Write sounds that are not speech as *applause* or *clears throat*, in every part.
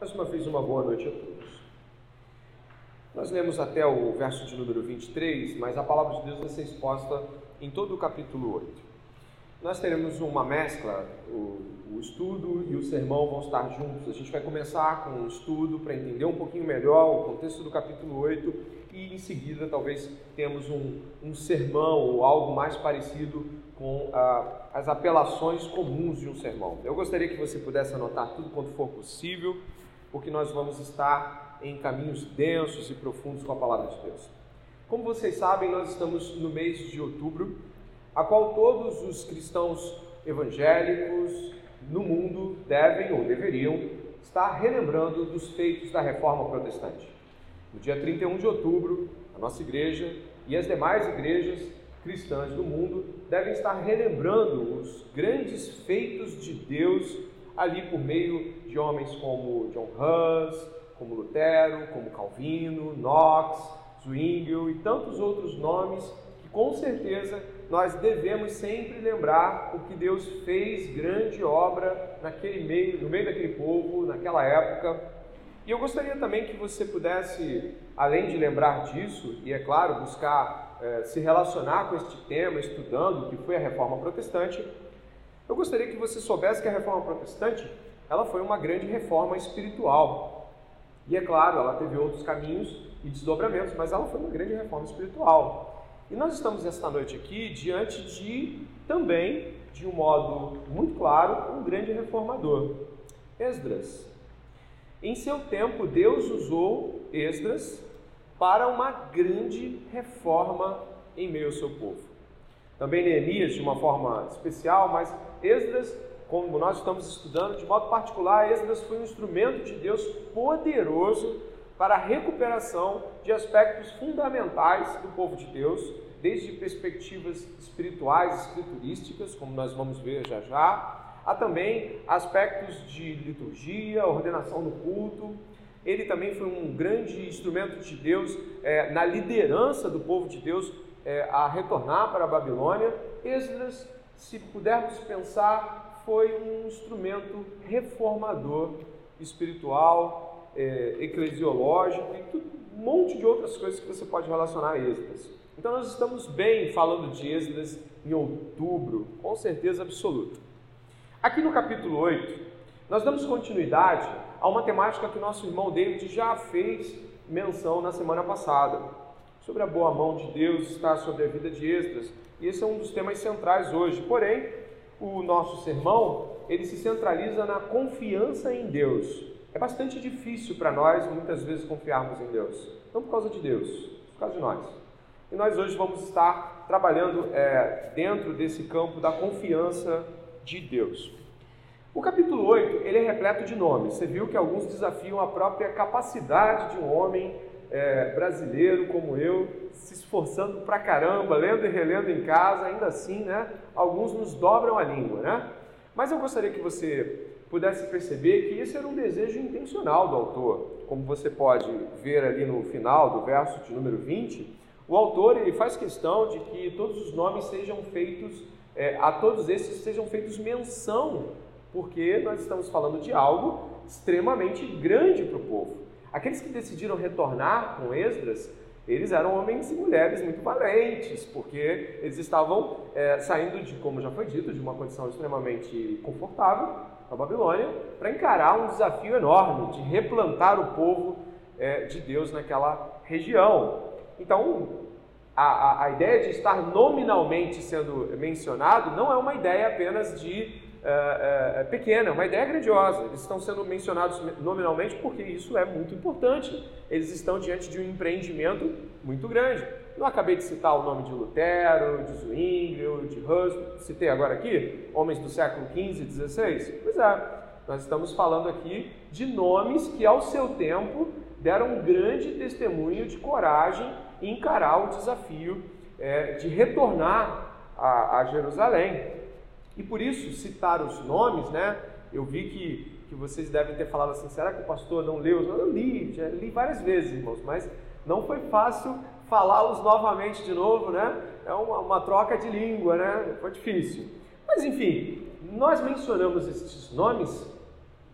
Mais uma vez, uma boa noite a todos. Nós lemos até o verso de número 23, mas a palavra de Deus vai ser exposta em todo o capítulo 8. Nós teremos uma mescla, o, o estudo e o sermão vão estar juntos. A gente vai começar com o estudo para entender um pouquinho melhor o contexto do capítulo 8 e em seguida talvez temos um, um sermão ou algo mais parecido com ah, as apelações comuns de um sermão. Eu gostaria que você pudesse anotar tudo quanto for possível porque nós vamos estar em caminhos densos e profundos com a palavra de Deus. Como vocês sabem, nós estamos no mês de outubro, a qual todos os cristãos evangélicos no mundo devem ou deveriam estar relembrando dos feitos da reforma protestante. No dia 31 de outubro, a nossa igreja e as demais igrejas cristãs do mundo devem estar relembrando os grandes feitos de Deus ali por meio de homens como John Hus, como Lutero, como Calvino, Knox, Zwingli e tantos outros nomes que com certeza nós devemos sempre lembrar o que Deus fez grande obra naquele meio, no meio daquele povo, naquela época. E eu gostaria também que você pudesse, além de lembrar disso, e é claro, buscar eh, se relacionar com este tema, estudando o que foi a reforma protestante, eu gostaria que você soubesse que a reforma protestante ela foi uma grande reforma espiritual. E é claro, ela teve outros caminhos e desdobramentos, mas ela foi uma grande reforma espiritual. E nós estamos esta noite aqui diante de também, de um modo muito claro, um grande reformador, Esdras. Em seu tempo, Deus usou Esdras para uma grande reforma em meio ao seu povo. Também Neemias de uma forma especial, mas Esdras, como nós estamos estudando, de modo particular, Esdras foi um instrumento de Deus poderoso para a recuperação de aspectos fundamentais do povo de Deus, desde perspectivas espirituais, escriturísticas, como nós vamos ver já já, há também aspectos de liturgia, ordenação do culto. Ele também foi um grande instrumento de Deus é, na liderança do povo de Deus é, a retornar para a Babilônia. Esdras se pudermos pensar, foi um instrumento reformador espiritual, é, eclesiológico e um monte de outras coisas que você pode relacionar a Êxodas. Então nós estamos bem falando de Êxodas em outubro, com certeza absoluta. Aqui no capítulo 8, nós damos continuidade a uma temática que o nosso irmão David já fez menção na semana passada, sobre a boa mão de Deus estar sobre a vida de Esdras, e esse é um dos temas centrais hoje. Porém, o nosso sermão, ele se centraliza na confiança em Deus. É bastante difícil para nós, muitas vezes, confiarmos em Deus. Não por causa de Deus, por causa de nós. E nós hoje vamos estar trabalhando é, dentro desse campo da confiança de Deus. O capítulo 8, ele é repleto de nomes. Você viu que alguns desafiam a própria capacidade de um homem é, brasileiro como eu, se esforçando pra caramba, lendo e relendo em casa, ainda assim, né? Alguns nos dobram a língua, né? Mas eu gostaria que você pudesse perceber que esse era um desejo intencional do autor. Como você pode ver ali no final do verso de número 20, o autor ele faz questão de que todos os nomes sejam feitos, é, a todos esses sejam feitos menção, porque nós estamos falando de algo extremamente grande para o povo. Aqueles que decidiram retornar com Esdras, eles eram homens e mulheres muito valentes, porque eles estavam é, saindo de, como já foi dito, de uma condição extremamente confortável, a Babilônia, para encarar um desafio enorme de replantar o povo é, de Deus naquela região. Então, a, a, a ideia de estar nominalmente sendo mencionado não é uma ideia apenas de é, é, é, pequena, uma ideia grandiosa. Eles estão sendo mencionados nominalmente porque isso é muito importante. Eles estão diante de um empreendimento muito grande. Eu acabei de citar o nome de Lutero, de Zwingli, de Hus, citei agora aqui, homens do século XV e XVI. Pois é, nós estamos falando aqui de nomes que ao seu tempo deram um grande testemunho de coragem em encarar o desafio é, de retornar a, a Jerusalém. E por isso, citar os nomes, né? Eu vi que, que vocês devem ter falado assim: será que o pastor não leu? Eu li, já li várias vezes, irmãos, mas não foi fácil falá-los novamente de novo, né? É uma, uma troca de língua, né? Foi difícil. Mas enfim, nós mencionamos esses nomes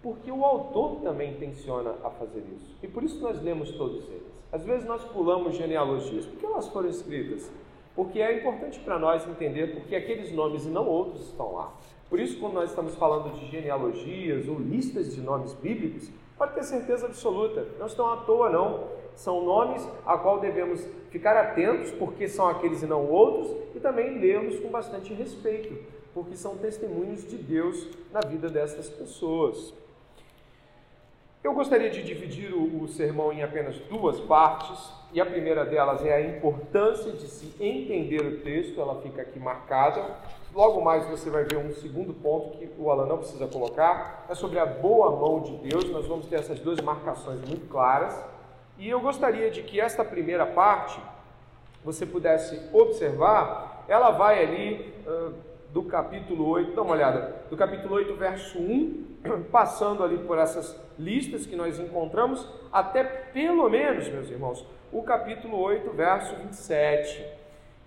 porque o autor também intenciona a fazer isso. E por isso nós lemos todos eles. Às vezes nós pulamos genealogias. Por que elas foram escritas? Porque é importante para nós entender porque aqueles nomes e não outros estão lá. Por isso, quando nós estamos falando de genealogias ou listas de nomes bíblicos, pode ter certeza absoluta, não estão à toa, não. São nomes a qual devemos ficar atentos, porque são aqueles e não outros, e também lê-los com bastante respeito, porque são testemunhos de Deus na vida dessas pessoas. Eu gostaria de dividir o, o, sermão em apenas duas partes, e a primeira delas é a importância de se entender o texto, ela fica aqui marcada. Logo mais você vai ver um segundo ponto que o Alan não precisa colocar, é sobre a boa mão de Deus. Nós vamos ter essas duas marcações muito claras. E eu gostaria de que esta primeira parte você pudesse observar, ela vai ali uh, do capítulo 8, dá uma olhada, do capítulo 8, verso 1, *clears throat* passando ali por essas listas que nós encontramos, até pelo menos, meus irmãos, o capítulo 8, verso 27.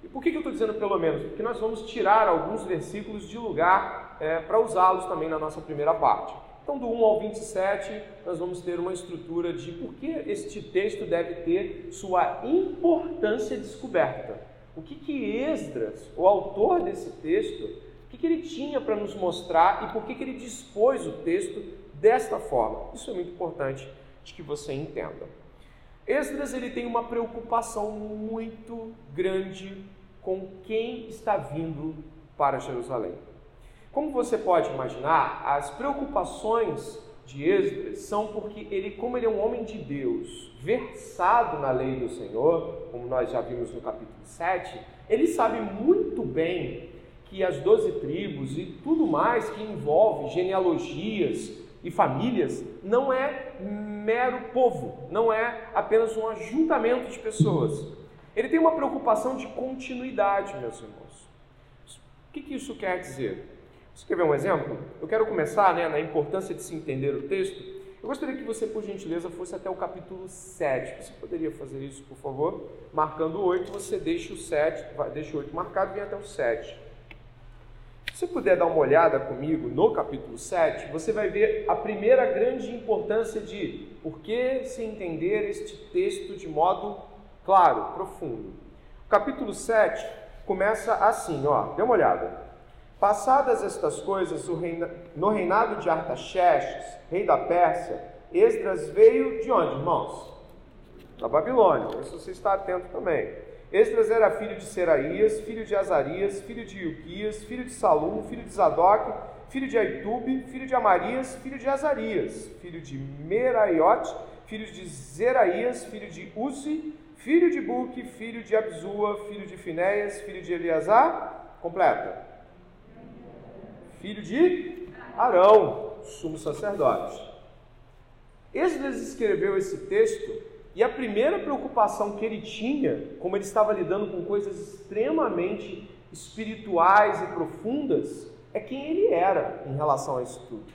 E por que, que eu estou dizendo pelo menos? Porque nós vamos tirar alguns versículos de lugar é, para usá-los também na nossa primeira parte. Então, do 1 ao 27, nós vamos ter uma estrutura de por que este texto deve ter sua importância descoberta. O que, que Esdras, o autor desse texto, o que, que ele tinha para nos mostrar e por que, que ele dispôs o texto desta forma. Isso é muito importante de que você entenda. Esdras ele tem uma preocupação muito grande com quem está vindo para Jerusalém. Como você pode imaginar, as preocupações de Esdras são porque ele, como ele é um homem de Deus, versado na lei do Senhor, como nós já vimos no capítulo 7, ele sabe muito bem que as doze tribos e tudo mais que envolve genealogias e famílias não é mero povo, não é apenas um ajuntamento de pessoas. Ele tem uma preocupação de continuidade, meus irmãos. O que, que isso quer dizer? Você quer ver um exemplo? Eu quero começar né, na importância de se entender o texto. Eu gostaria que você, por gentileza, fosse até o capítulo 7. Você poderia fazer isso, por favor? Marcando o 8, você deixa o 7, deixa o 8 marcado e vem até o 7. Se puder dar uma olhada comigo no capítulo 7, você vai ver a primeira grande importância de por que se entender este texto de modo claro, profundo. O capítulo 7 começa assim, ó, dê uma olhada. Passadas estas coisas, no reinado de Artaxerxes, rei da Pérsia, Esdras veio de onde, irmãos? Da Babilônia. Isso você está atento também. Esdras era filho de Seraías, filho de Azarias, filho de Ilquias, filho de Salum, filho de Zadok, filho de Aitube, filho de Amarias, filho de Azarias, filho de Meraiote, filho de Zeraías, filho de Uzi, filho de Buque, filho de Abzua, filho de Finéias, filho de Eleazar, completa. Filho de Arão, sumo sacerdote. Esdras escreveu esse texto e a primeira preocupação que ele tinha, como ele estava lidando com coisas extremamente espirituais e profundas, é quem ele era em relação a isso tudo.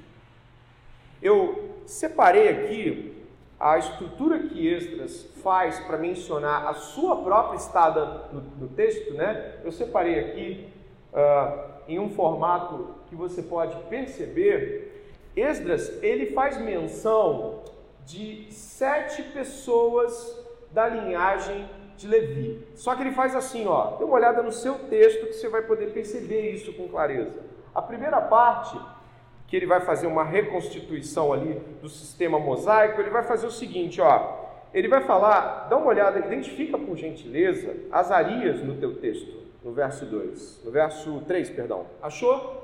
Eu separei aqui a estrutura que Esdras faz para mencionar a sua própria estada no, no texto, né? Eu separei aqui uh, em um formato que você pode perceber. Esdras ele faz menção de sete pessoas da linhagem de Levi. Só que ele faz assim, ó, dê uma olhada no seu texto que você vai poder perceber isso com clareza. A primeira parte, que ele vai fazer uma reconstituição ali do sistema mosaico, ele vai fazer o seguinte, ó, ele vai falar, dá uma olhada, identifica por gentileza Azarias no teu texto, no verso 2, no verso 3, perdão. Achou?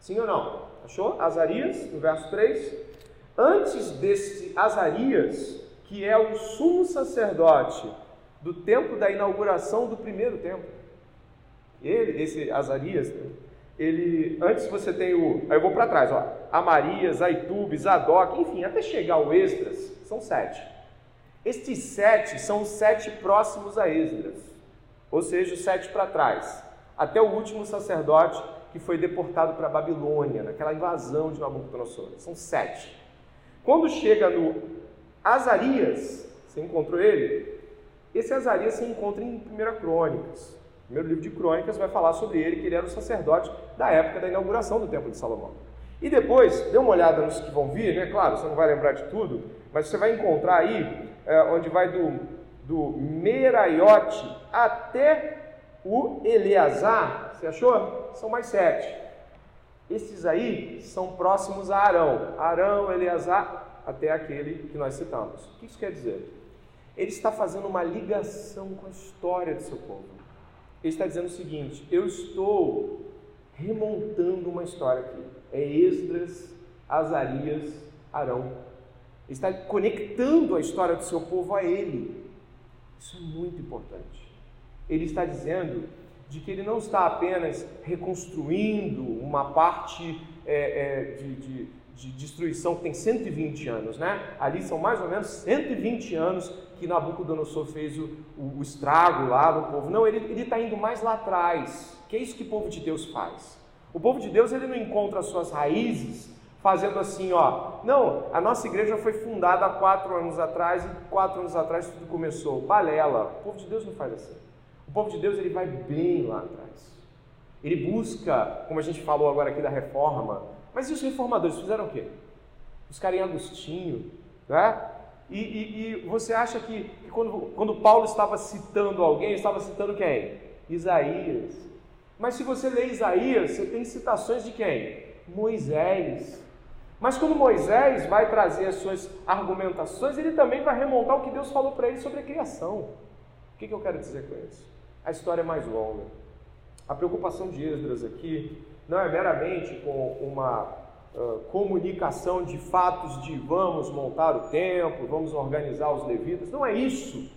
Sim ou não? Achou? Azarias, no verso 3 antes desse Azarias, que é o sumo sacerdote do tempo da inauguração do primeiro templo. Ele, esse Azarias, né, ele, antes você tem o, aí eu vou para trás, ó, Amarias, Aitube, Zadok, enfim, até chegar ao Esdras, são sete. Estes sete são os sete próximos a Esdras, ou seja, os sete para trás, até o último sacerdote que foi deportado para a Babilônia, naquela invasão de Nabucodonosor. São sete. Quando chega no Azarias, você encontrou ele? Esse Azarias se encontra em 1 Crônicas. O primeiro livro de Crônicas vai falar sobre ele, que ele era o sacerdote da época da inauguração do Templo de Salomão. E depois, dê uma olhada nos que vão vir, né? Claro, você não vai lembrar de tudo, mas você vai encontrar aí é, onde vai do, do Meraiote até o Eleazar. Você achou? São mais sete. Esses aí são próximos a Arão. Arão, Eleazar, até aquele que nós citamos. O que isso quer dizer? Ele está fazendo uma ligação com a história do seu povo. Ele está dizendo o seguinte: eu estou remontando uma história aqui. É Esdras, Azarias, Arão. Ele está conectando a história do seu povo a ele. Isso é muito importante. Ele está dizendo de que ele não está apenas reconstruindo uma parte é, é, de, de, de, destruição que tem 120 anos, né? Ali são mais ou menos 120 anos que Nabucodonosor fez o, o, o estrago lá no povo. Não, ele está indo mais lá atrás. Que é isso que o povo de Deus faz? O povo de Deus ele não encontra as suas raízes fazendo assim, ó. Não, a nossa igreja foi fundada há quatro anos atrás e quatro anos atrás tudo começou. Balela. O povo de Deus não faz assim. O povo de Deus ele vai bem lá atrás. Ele busca, como a gente falou agora aqui da reforma. Mas e os reformadores fizeram o quê? Buscaram em Agostinho, né? E, e, e você acha que, que, quando, quando Paulo estava citando alguém, estava citando quem? Isaías. Mas se você lê Isaías, você tem citações de quem? Moisés. Mas quando Moisés vai trazer as suas argumentações, ele também vai remontar o que Deus falou para ele sobre a criação. O que, que eu quero dizer com isso? A história é mais longa. A preocupação de Esdras aqui não é meramente com uma uh, comunicação de fatos de vamos montar o templo, vamos organizar os levitas. Não é isso.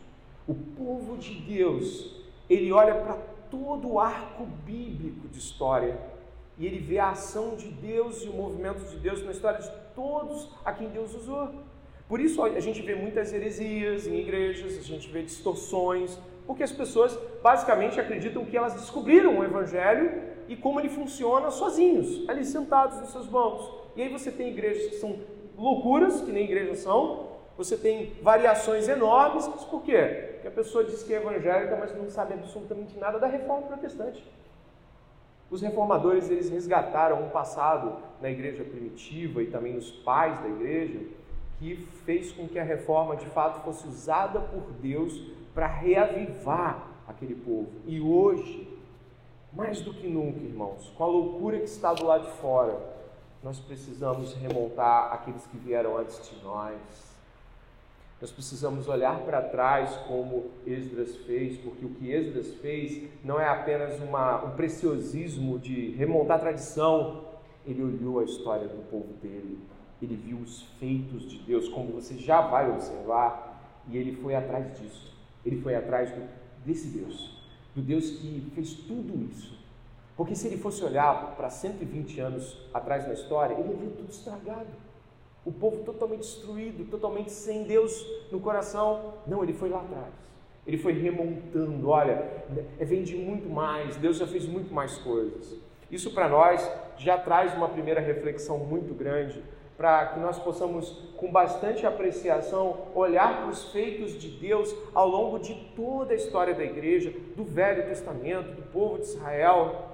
O povo de Deus, ele olha para todo o arco bíblico de história e ele vê a ação de Deus e o movimento de Deus na história de todos a quem Deus usou. Por isso a gente vê muitas heresias em igrejas, a gente vê distorções, porque as pessoas basicamente acreditam que elas descobriram o Evangelho e como ele funciona sozinhos, ali sentados nos seus bancos. E aí você tem igrejas que são loucuras, que nem igrejas são, você tem variações enormes, mas por quê? Porque a pessoa diz que é evangélica, mas não sabe absolutamente nada da reforma protestante. Os reformadores, eles resgataram um passado na igreja primitiva e também nos pais da igreja, que fez com que a reforma de fato fosse usada por Deus para reavivar aquele povo. E hoje, mais do que nunca, irmãos, com a loucura que está do lado de fora, nós precisamos remontar aqueles que vieram antes de nós. Nós precisamos olhar para trás como Esdras fez, porque o que Esdras fez não é apenas uma, um preciosismo de remontar a tradição, ele olhou a história do povo dele, ele viu os feitos de Deus, como você já vai observar, e ele foi atrás disso. Ele foi atrás do, desse Deus do Deus que fez tudo isso. Porque se ele fosse olhar para 120 anos atrás na história, ele ver tudo estragado. O povo totalmente destruído, totalmente sem Deus no coração. Não, ele foi lá atrás. Ele foi remontando. Olha, é, vem de muito mais. Deus já fez muito mais coisas. Isso para nós já traz uma primeira reflexão muito grande para que nós possamos, com bastante apreciação, olhar para os feitos de Deus ao longo de toda a história da igreja, do Velho Testamento, do povo de Israel,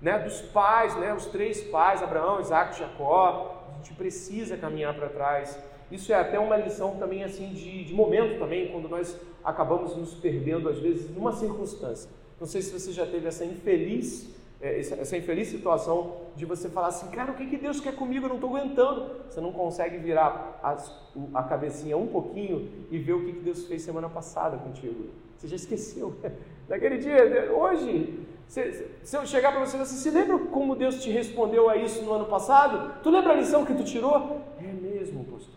né, dos pais, né, os três pais, Abraão, Isaac Jacó. A gente precisa caminhar para trás. Isso é até uma lição também assim de, de momento também, quando nós acabamos nos perdendo às vezes numa circunstância. Não sei se você já teve essa infeliz é, essa infeliz situação de você falar assim, cara, o que, que Deus quer comigo? Eu não estou aguentando. Você não consegue virar as, a cabecinha um pouquinho e ver o que, que Deus fez semana passada contigo. Você já esqueceu. *laughs* Naquele dia, hoje, se, se eu chegar para você, você se lembra como Deus te respondeu a isso no ano passado? Tu lembra a lição que tu tirou? É mesmo, pastor.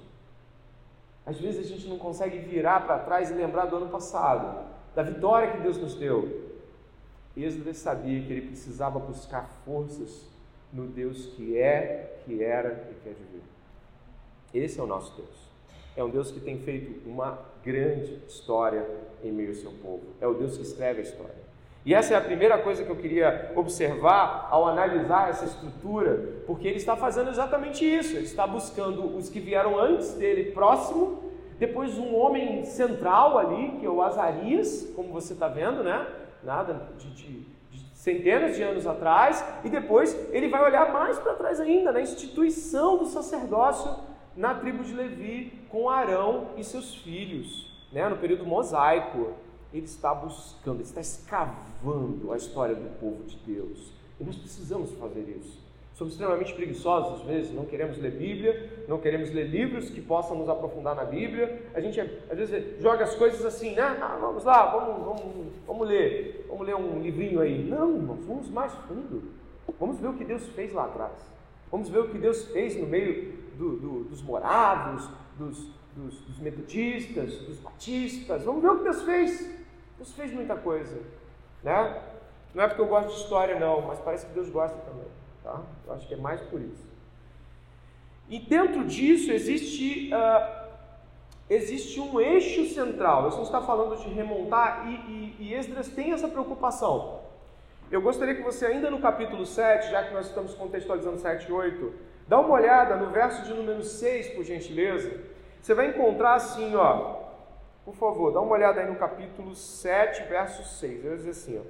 Às vezes a gente não consegue virar para trás e lembrar do ano passado, da vitória que Deus nos deu. Esdras sabia que ele precisava buscar forças no Deus que é, que era e que é de vir. Esse é o nosso Deus. É um Deus que tem feito uma grande história em meio ao seu povo. É o Deus que escreve a história. E essa é a primeira coisa que eu queria observar ao analisar essa estrutura, porque ele está fazendo exatamente isso. Ele está buscando os que vieram antes dele próximo, depois um homem central ali, que é o Azarias, como você está vendo, né? nada de, de, centenas de anos atrás, e depois ele vai olhar mais para trás ainda, na instituição do sacerdócio na tribo de Levi, com Arão e seus filhos, né? no período mosaico. Ele está buscando, ele está escavando a história do povo de Deus. E nós precisamos fazer isso. Somos extremamente preguiçosos às vezes, não queremos ler Bíblia, não queremos ler livros que possam nos aprofundar na Bíblia. A gente às vezes joga as coisas assim, né? Ah, vamos lá, vamos, vamos, vamos ler, vamos ler um livrinho aí. Não, irmão, vamos mais fundo. Vamos ver o que Deus fez lá atrás. Vamos ver o que Deus fez no meio do, do, dos moravos, dos, dos, dos metodistas, dos batistas. Vamos ver o que Deus fez. Deus fez muita coisa, né? Não é porque eu gosto de história, não, mas parece que Deus gosta também. Tá? Eu acho que é mais por isso. E dentro disso existe, uh, existe um eixo central. Isso está falando de remontar e, e, e Esdras tem essa preocupação. Eu gostaria que você, ainda no capítulo 7, já que nós estamos contextualizando 7 e 8, dá uma olhada no verso de número 6, por gentileza. Você vai encontrar assim, ó. Por favor, dá uma olhada aí no capítulo 7, verso 6. Vai dizer assim, ó.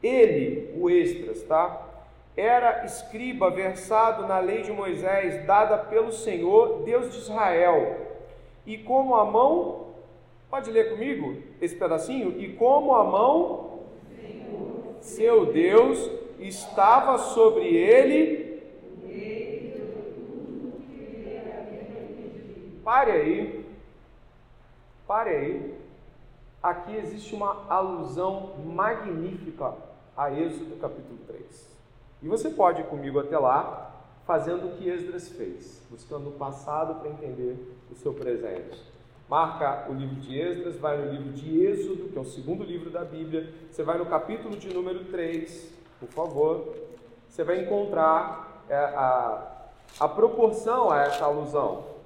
Ele, o Esdras, tá? Era escriba versado na lei de Moisés, dada pelo Senhor, Deus de Israel. E como a mão, pode ler comigo esse pedacinho? E como a mão, seu Deus, estava sobre ele. Pare aí. Pare aí. Aqui existe uma alusão magnífica a Êxodo capítulo 3. E você pode ir comigo até lá, fazendo o que Esdras fez, buscando o passado para entender o seu presente. Marca o livro de Esdras, vai no livro de Êxodo, que é o segundo livro da Bíblia. Você vai no capítulo de número 3, por favor. Você vai encontrar é, a, a proporção a essa alusão.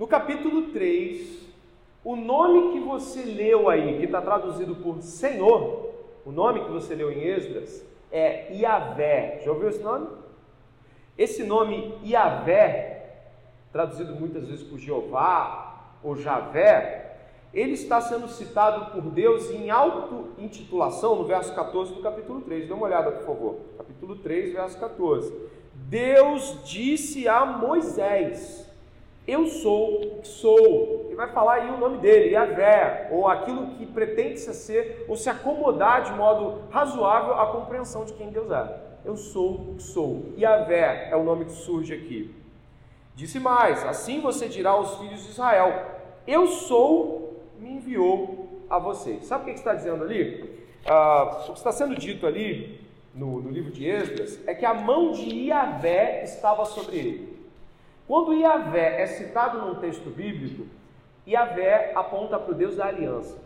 No capítulo 3, o nome que você leu aí, que está traduzido por Senhor, o nome que você leu em Esdras é Iavé. Já ouviu esse nome? Esse nome Iavé, traduzido muitas vezes por Jeová ou Javé, ele está sendo citado por Deus em auto-intitulação no verso 14 do capítulo 3. Dê uma olhada, por favor. Capítulo 3, verso 14. Deus disse a Moisés: eu sou sou. Ele vai falar aí o nome dele, Yahvé, ou aquilo que pretende se ser, ou se acomodar de modo razoável à compreensão de quem Deus é. Eu sou sou. Yahvé é o nome que surge aqui. Disse mais: assim você dirá aos filhos de Israel: Eu sou, me enviou a vocês. Sabe o que está dizendo ali? Ah, o que está sendo dito ali no, no livro de Esdras é que a mão de Yahvé estava sobre ele. Quando Yahvé é citado num texto bíblico, Yahvé aponta para o Deus da aliança.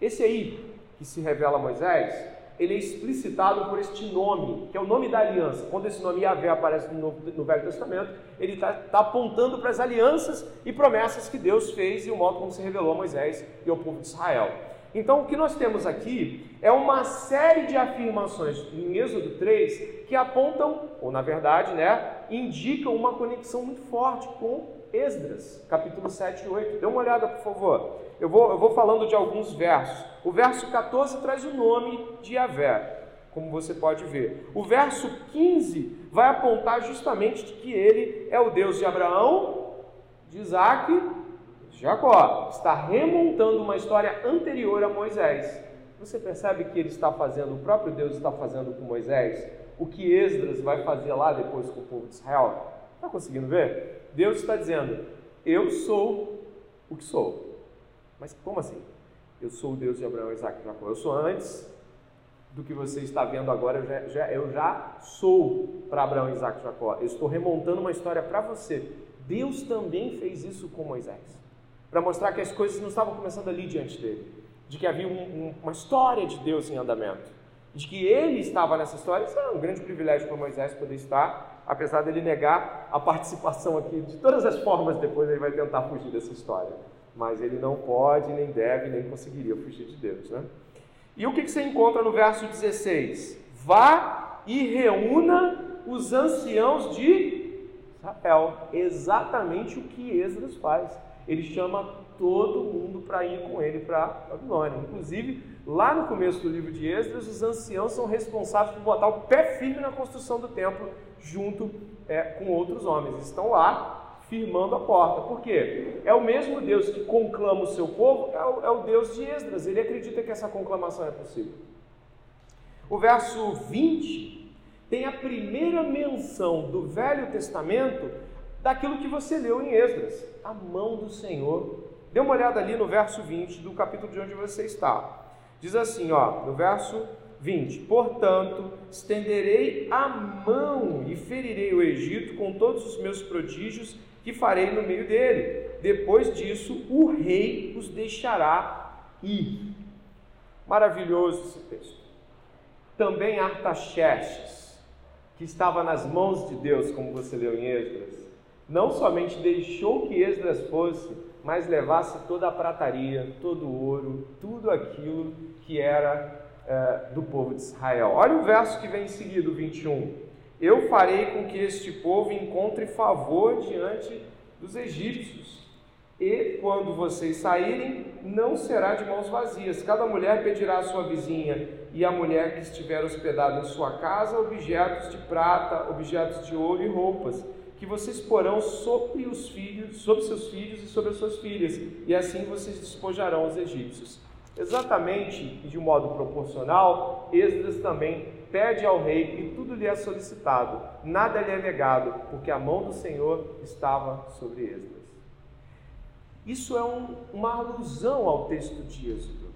Esse aí, que se revela a Moisés, ele é explicitado por este nome, que é o nome da aliança. Quando esse nome Yahvé aparece no, no Velho Testamento, ele está tá apontando para as alianças e promessas que Deus fez e o modo como se revelou a Moisés e ao povo de Israel. Então, o que nós temos aqui é uma série de afirmações em Êxodo 3 que apontam, ou na verdade, né, indicam uma conexão muito forte com Esdras, capítulo 7 e 8. Dê uma olhada, por favor. Eu vou, eu vou falando de alguns versos. O verso 14 traz o nome de Yahvé, como você pode ver. O verso 15 vai apontar justamente de que ele é o Deus de Abraão, de Isaac Jacó está remontando uma história anterior a Moisés. Você percebe que ele está fazendo, o próprio Deus está fazendo com Moisés, o que Esdras vai fazer lá depois com o povo de Israel? Está conseguindo ver? Deus está dizendo: Eu sou o que sou. Mas como assim? Eu sou o Deus de Abraão, Isaac e Jacó. Eu sou antes do que você está vendo agora. Eu já, já eu já sou para Abraão, Isaac e Jacó. Eu estou remontando uma história para você. Deus também fez isso com Moisés para mostrar que as coisas não estavam começando ali diante dele, de que havia um, um, uma história de Deus em andamento, de que ele estava nessa história. Isso é um grande privilégio para Moisés poder estar, apesar dele negar a participação aqui de todas as formas. Depois ele vai tentar fugir dessa história, mas ele não pode, nem deve, nem conseguiria fugir de Deus, né? E o que, que você encontra no verso 16? Vá e reúna os anciãos de Israel. Exatamente o que Esdras faz ele chama todo mundo para ir com ele para Babilônia. Inclusive, Lá no começo do livro de Esdras, os anciãos são responsáveis por botar o pé firme na construção do templo, junto é, com outros homens. Estão lá firmando a porta. Por quê? É o mesmo Deus que conclama o seu povo, é o, é o Deus de Esdras. Ele acredita que essa conclamação é possível. O verso 20 tem a primeira menção do Velho Testamento daquilo que você leu em Esdras, a mão do Senhor. Dê uma olhada ali no verso 20 do capítulo de onde você está. Diz assim, ó, no verso 20: Portanto, estenderei a mão e ferirei o Egito com todos os meus prodígios que farei no meio dele. Depois disso, o rei os deixará ir. Maravilhoso esse texto. Também Artaxerxes, que estava nas mãos de Deus, como você leu em Esdras, não somente deixou que Esdras fosse, mas levasse toda a prataria, todo o ouro, tudo aquilo que era é, do povo de Israel. Olha o verso que vem em seguida, o 21. Eu farei com que este povo encontre favor diante dos egípcios. E quando vocês saírem, não será de mãos vazias. Cada mulher pedirá à sua vizinha e à mulher que estiver hospedada em sua casa objetos de prata, objetos de ouro e roupas que vocês porão sobre os filhos, sobre seus filhos e sobre as suas filhas, e assim vocês despojarão os egípcios. Exatamente e de um modo proporcional, Esdras também pede ao rei e tudo lhe é solicitado, nada lhe é negado, porque a mão do Senhor estava sobre Esdras. Isso é um, uma alusão ao texto de Êxodo.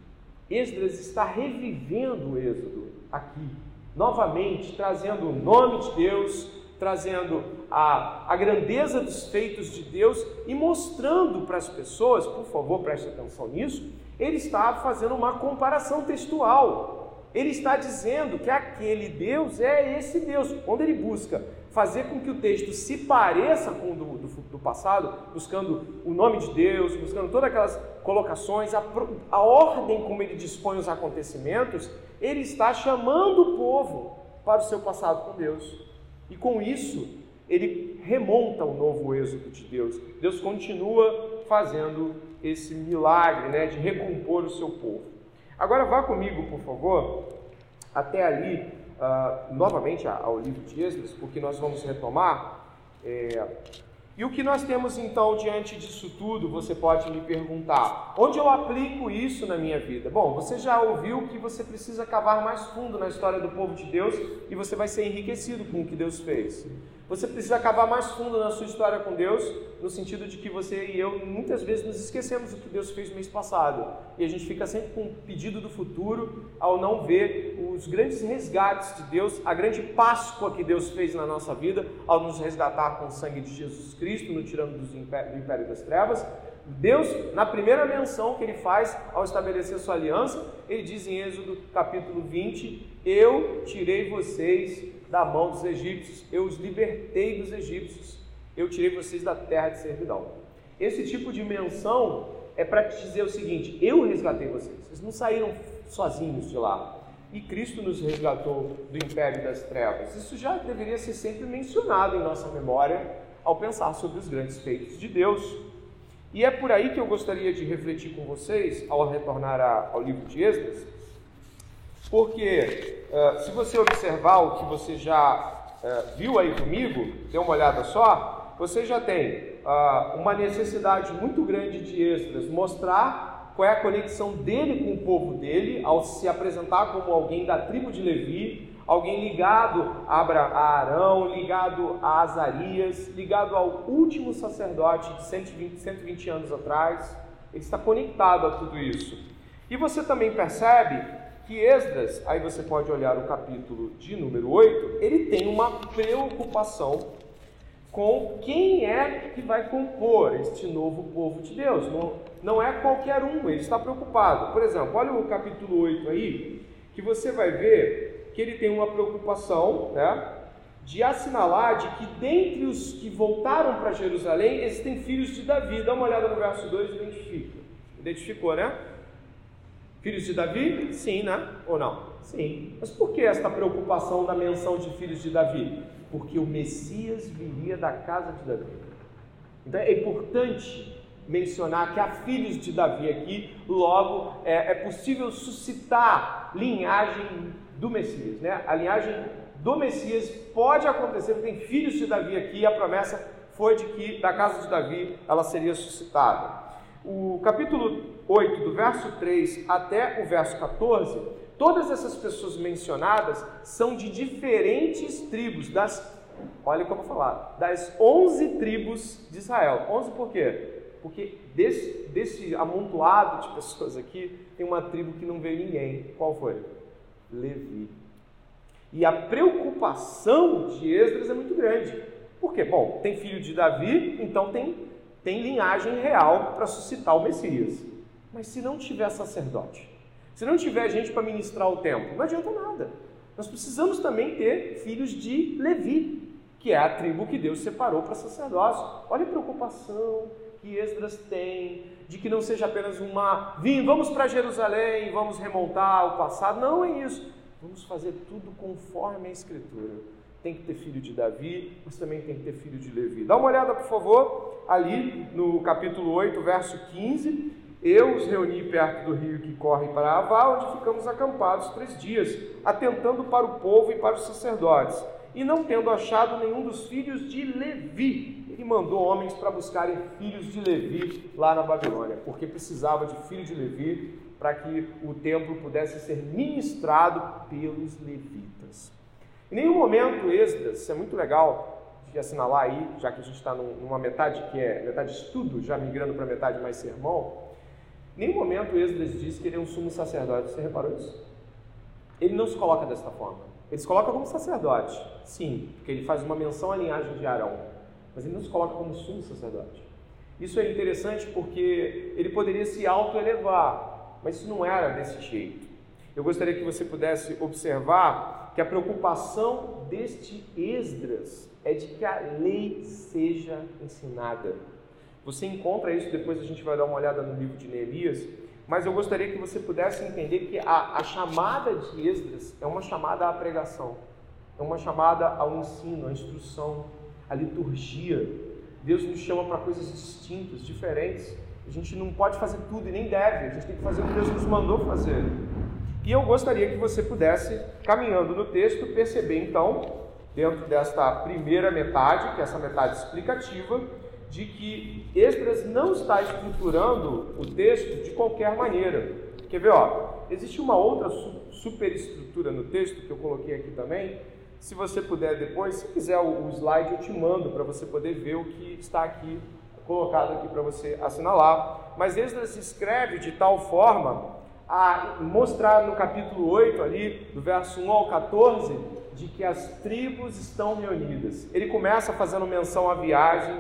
Esdras está revivendo o Êxodo aqui, novamente, trazendo o nome de Deus, trazendo a, a grandeza dos feitos de Deus e mostrando para as pessoas, por favor, preste atenção nisso, ele está fazendo uma comparação textual. Ele está dizendo que aquele Deus é esse Deus. Quando ele busca fazer com que o texto se pareça com o do, do, do passado, buscando o nome de Deus, buscando todas aquelas colocações, a, a ordem como ele dispõe os acontecimentos, ele está chamando o povo para o seu passado com Deus. E com isso, ele remonta o novo êxodo de Deus. Deus continua fazendo esse milagre né, de recompor o seu povo. Agora vá comigo, por favor, até ali, uh, novamente ao livro de Êxodo, porque nós vamos retomar. É... E o que nós temos então diante disso tudo, você pode me perguntar: onde eu aplico isso na minha vida? Bom, você já ouviu que você precisa cavar mais fundo na história do povo de Deus e você vai ser enriquecido com o que Deus fez. Você precisa cavar mais fundo na sua história com Deus, no sentido de que você e eu muitas vezes nos esquecemos do que Deus fez mês passado. E a gente fica sempre com um pedido do futuro ao não ver os grandes resgates de Deus, a grande Páscoa que Deus fez na nossa vida, ao nos resgatar com o sangue de Jesus Cristo, no tirando do império das trevas. Deus, na primeira menção que ele faz ao estabelecer sua aliança, ele diz em Êxodo capítulo 20: Eu tirei vocês da mão dos egípcios, eu os libertei dos egípcios, eu tirei vocês da terra de servidão. Esse tipo de menção é para te dizer o seguinte: eu resgatei vocês, vocês não saíram sozinhos de lá. E Cristo nos resgatou do império das trevas. Isso já deveria ser sempre mencionado em nossa memória ao pensar sobre os grandes feitos de Deus. E é por aí que eu gostaria de refletir com vocês ao retornar ao livro de Êxodo, porque uh, se você observar o que você já uh, viu aí comigo, dê uma olhada só, você já tem uh, uma necessidade muito grande de extras, mostrar qual é a conexão dele com o povo dele, ao se apresentar como alguém da tribo de Levi, alguém ligado a Arão, ligado a Azarias, ligado ao último sacerdote de 120, 120 anos atrás. Ele está conectado a tudo isso. E você também percebe que Esdras, aí você pode olhar o capítulo de número 8, ele tem uma preocupação com quem é que vai compor este novo povo de Deus. Não, não é qualquer um, ele está preocupado. Por exemplo, olha o capítulo 8 aí, que você vai ver que ele tem uma preocupação, né? De assinalar de que dentre os que voltaram para Jerusalém existem filhos de Davi. Dá uma olhada no verso 2 e identifica. Identificou, né? Filhos de Davi? Sim, né? Ou não? Sim. Mas por que esta preocupação da menção de filhos de Davi? Porque o Messias viria da casa de Davi. Então é importante mencionar que há filhos de Davi aqui, logo é, é possível suscitar linhagem do Messias, né? A linhagem do Messias pode acontecer, tem filhos de Davi aqui, e a promessa foi de que da casa de Davi ela seria suscitada. O capítulo 8, do verso 3 até o verso 14, todas essas pessoas mencionadas são de diferentes tribos, das, olha o que eu vou falar, das 11 tribos de Israel. 11 por quê? Porque desse, desse amontoado de pessoas aqui, tem uma tribo que não veio ninguém. Qual foi? Levi. E a preocupação de Esdras é muito grande. Por quê? Bom, tem filho de Davi, então tem, tem linhagem real para suscitar o Messias. Mas se não tiver sacerdote, se não tiver gente para ministrar o templo, não adianta nada. Nós precisamos também ter filhos de Levi, que é a tribo que Deus separou para sacerdócio. Olha a preocupação, que Esdras tem, de que não seja apenas uma, vim, vamos para Jerusalém, vamos remontar o passado. Não é isso. Vamos fazer tudo conforme a Escritura. Tem que ter filho de Davi, mas também tem que ter filho de Levi. Dá uma olhada, por favor, ali no capítulo 8, verso 15. Eu os reuni perto do rio que corre para Avá, onde ficamos acampados três dias, atentando para o povo e para os sacerdotes. E não tendo achado nenhum dos filhos de Levi, ele mandou homens para buscarem filhos de Levi lá na Babilônia, porque precisava de filho de Levi para que o templo pudesse ser ministrado pelos levitas. Em nenhum momento Esdras, isso é muito legal de assinalar aí, já que a gente está numa metade que é metade estudo, já migrando para metade mais sermão, em nenhum momento Esdras diz que ele é um sumo sacerdote. Você reparou isso? Ele não se coloca desta forma. Ele se coloca como sacerdote, sim, porque ele faz uma menção à linhagem de Arão mas ele não se coloca como sumo sacerdote. Isso é interessante porque ele poderia se auto-elevar, mas isso não era desse jeito. Eu gostaria que você pudesse observar que a preocupação deste Esdras é de que a lei seja ensinada. Você encontra isso, depois a gente vai dar uma olhada no livro de Neemias, mas eu gostaria que você pudesse entender que a, a chamada de Esdras é uma chamada à pregação, é uma chamada ao ensino, à instrução, a liturgia. Deus nos chama para coisas distintas, diferentes. A gente não pode fazer tudo e nem deve, a gente tem que fazer o que Deus nos mandou fazer. E eu gostaria que você pudesse, caminhando no texto, perceber então, dentro desta primeira metade, que é essa metade explicativa, de que Esdras não está estruturando o texto de qualquer maneira. Quer ver, ó? Existe uma outra superestrutura no texto que eu coloquei aqui também, se você puder depois, se quiser o, slide, eu te mando para você poder ver o que está aqui colocado aqui para você assinalar. Mas Esdras escreve de tal forma a mostrar no capítulo 8 ali, do verso 1 ao 14, de que as tribos estão reunidas. Ele começa fazendo menção à viagem,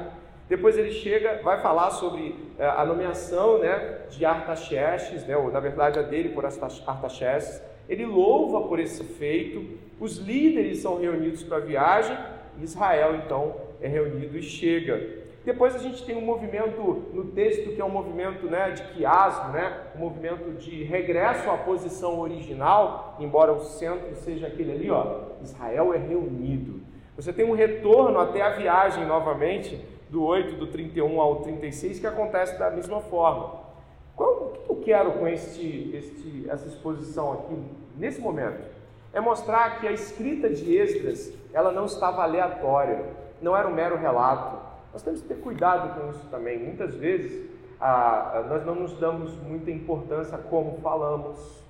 depois ele chega, vai falar sobre é, a nomeação né, de Artaxerxes, né, ou na verdade a dele por Artaxerxes. Ele louva por esse feito, os líderes são reunidos para a viagem, Israel então é reunido e chega. Depois a gente tem um movimento no texto que é um movimento né, de quiasmo, né, um movimento de regresso à posição original, embora o centro seja aquele ali, ó, Israel é reunido. Você tem um retorno até a viagem novamente, do 8, do 31 ao 36, que acontece da mesma forma. Qual, o que eu quero com este, este, essa exposição aqui, nesse momento? É mostrar que a escrita de Esdras, ela não estava aleatória, não era um mero relato. Nós temos que ter cuidado com isso também. Muitas vezes ah, nós não nos damos muita importância como falamos,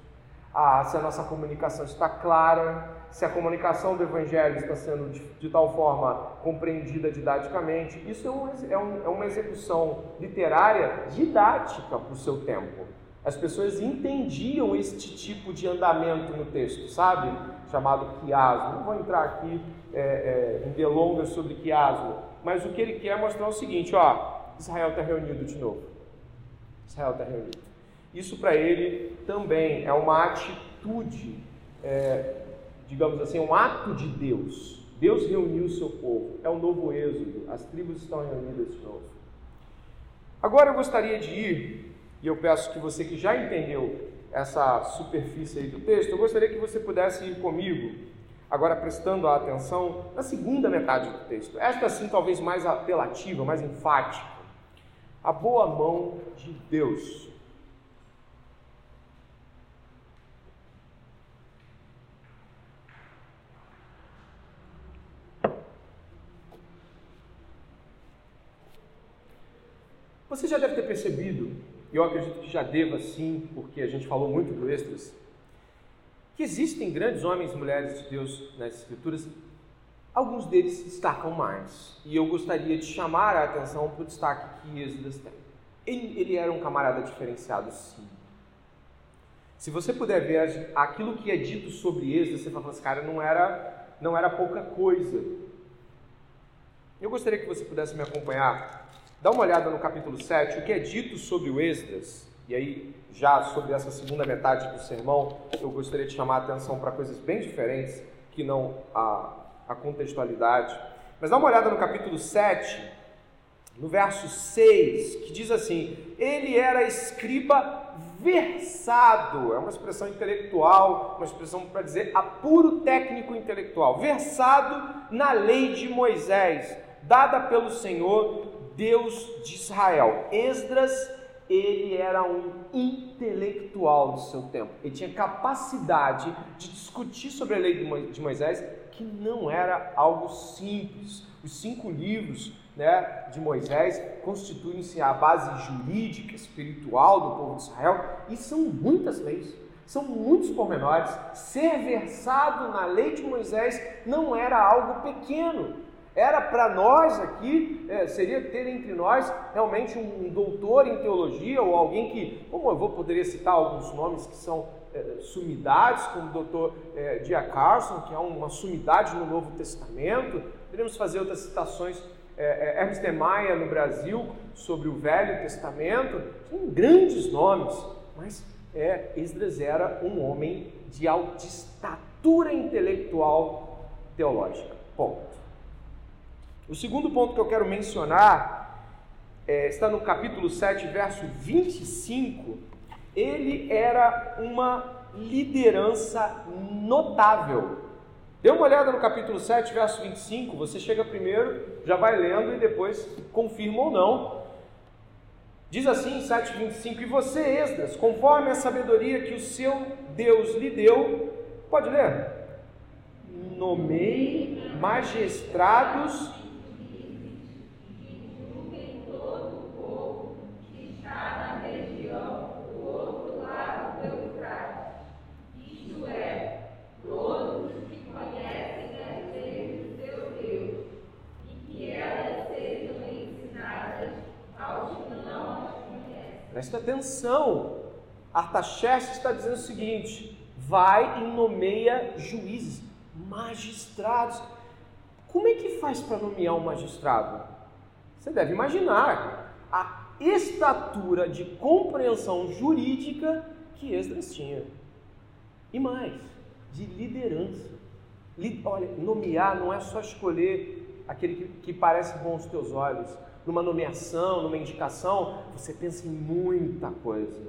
se a nossa comunicação está clara, se a comunicação do Evangelho está sendo de, de tal forma compreendida didaticamente. Isso é, um, é, um, é uma execução literária didática para o seu tempo. As pessoas entendiam este tipo de andamento no texto, sabe? Chamado quiasmo. Não vou entrar aqui é, é, em delongas sobre quiasmo, mas o que ele quer mostrar é o seguinte: ó, Israel está reunido de novo. Israel está reunido. Isso para ele também é uma atitude, é, digamos assim, um ato de Deus. Deus reuniu o seu povo, é um novo êxodo, as tribos estão reunidas de novo. Agora eu gostaria de ir, e eu peço que você que já entendeu essa superfície aí do texto, eu gostaria que você pudesse ir comigo, agora prestando a atenção na segunda metade do texto. Esta sim talvez mais apelativa, mais enfática. a boa mão de Deus. Você já deve ter percebido, e eu acredito que já deva sim, porque a gente falou muito do Extras, que existem grandes homens e mulheres de Deus nas Escrituras, alguns deles destacam mais. E eu gostaria de chamar a atenção para o destaque que Esdras tem. Ele, ele era um camarada diferenciado, sim. Se você puder ver aquilo que é dito sobre Esdras, você fala assim, cara, não era, não era pouca coisa. Eu gostaria que você pudesse me acompanhar Dá uma olhada no capítulo 7, o que é dito sobre o Esdras, e aí já sobre essa segunda metade do sermão, eu gostaria de chamar a atenção para coisas bem diferentes, que não a, a contextualidade. Mas dá uma olhada no capítulo 7, no verso 6, que diz assim: Ele era escriba versado, é uma expressão intelectual, uma expressão para dizer apuro técnico intelectual, versado na lei de Moisés, dada pelo Senhor Deus de Israel. Esdras, ele era um intelectual do seu tempo. Ele tinha capacidade de discutir sobre a lei de Moisés, que não era algo simples. Os cinco livros né, de Moisés constituem-se a base jurídica, espiritual do povo de Israel, e são muitas leis. São muitos pormenores. Ser versado na lei de Moisés não era algo pequeno. Era para nós aqui, é, seria ter entre nós realmente um, um, doutor em teologia ou alguém que, como eu vou, poderia citar alguns nomes que são é, sumidades, como o doutor é, Dia Carson, que é uma sumidade no Novo Testamento. Poderíamos fazer outras citações, é, é, Ernst Maia no Brasil, sobre o Velho Testamento. Tem grandes nomes, mas é, Esdras era um homem de alta estatura intelectual teológica. Ponto. O segundo ponto que eu quero mencionar é, está no capítulo 7, verso 25. Ele era uma liderança notável. Dê uma olhada no capítulo 7, verso 25. Você chega primeiro, já vai lendo e depois confirma ou não. Diz assim, 7,25: E você, Esdras, conforme a sabedoria que o seu Deus lhe deu, pode ler? Nomeie magistrados Presta atenção. Artaxerxes está dizendo o seguinte: vai e nomeia juízes, magistrados. Como é que faz para nomear um magistrado? Você deve imaginar a estatura de compreensão jurídica que Esdras tinha. E mais, de liderança. Olha, nomear não é só escolher aquele que, que parece bom aos teus olhos numa nomeação, numa indicação, você pensa em muita coisa.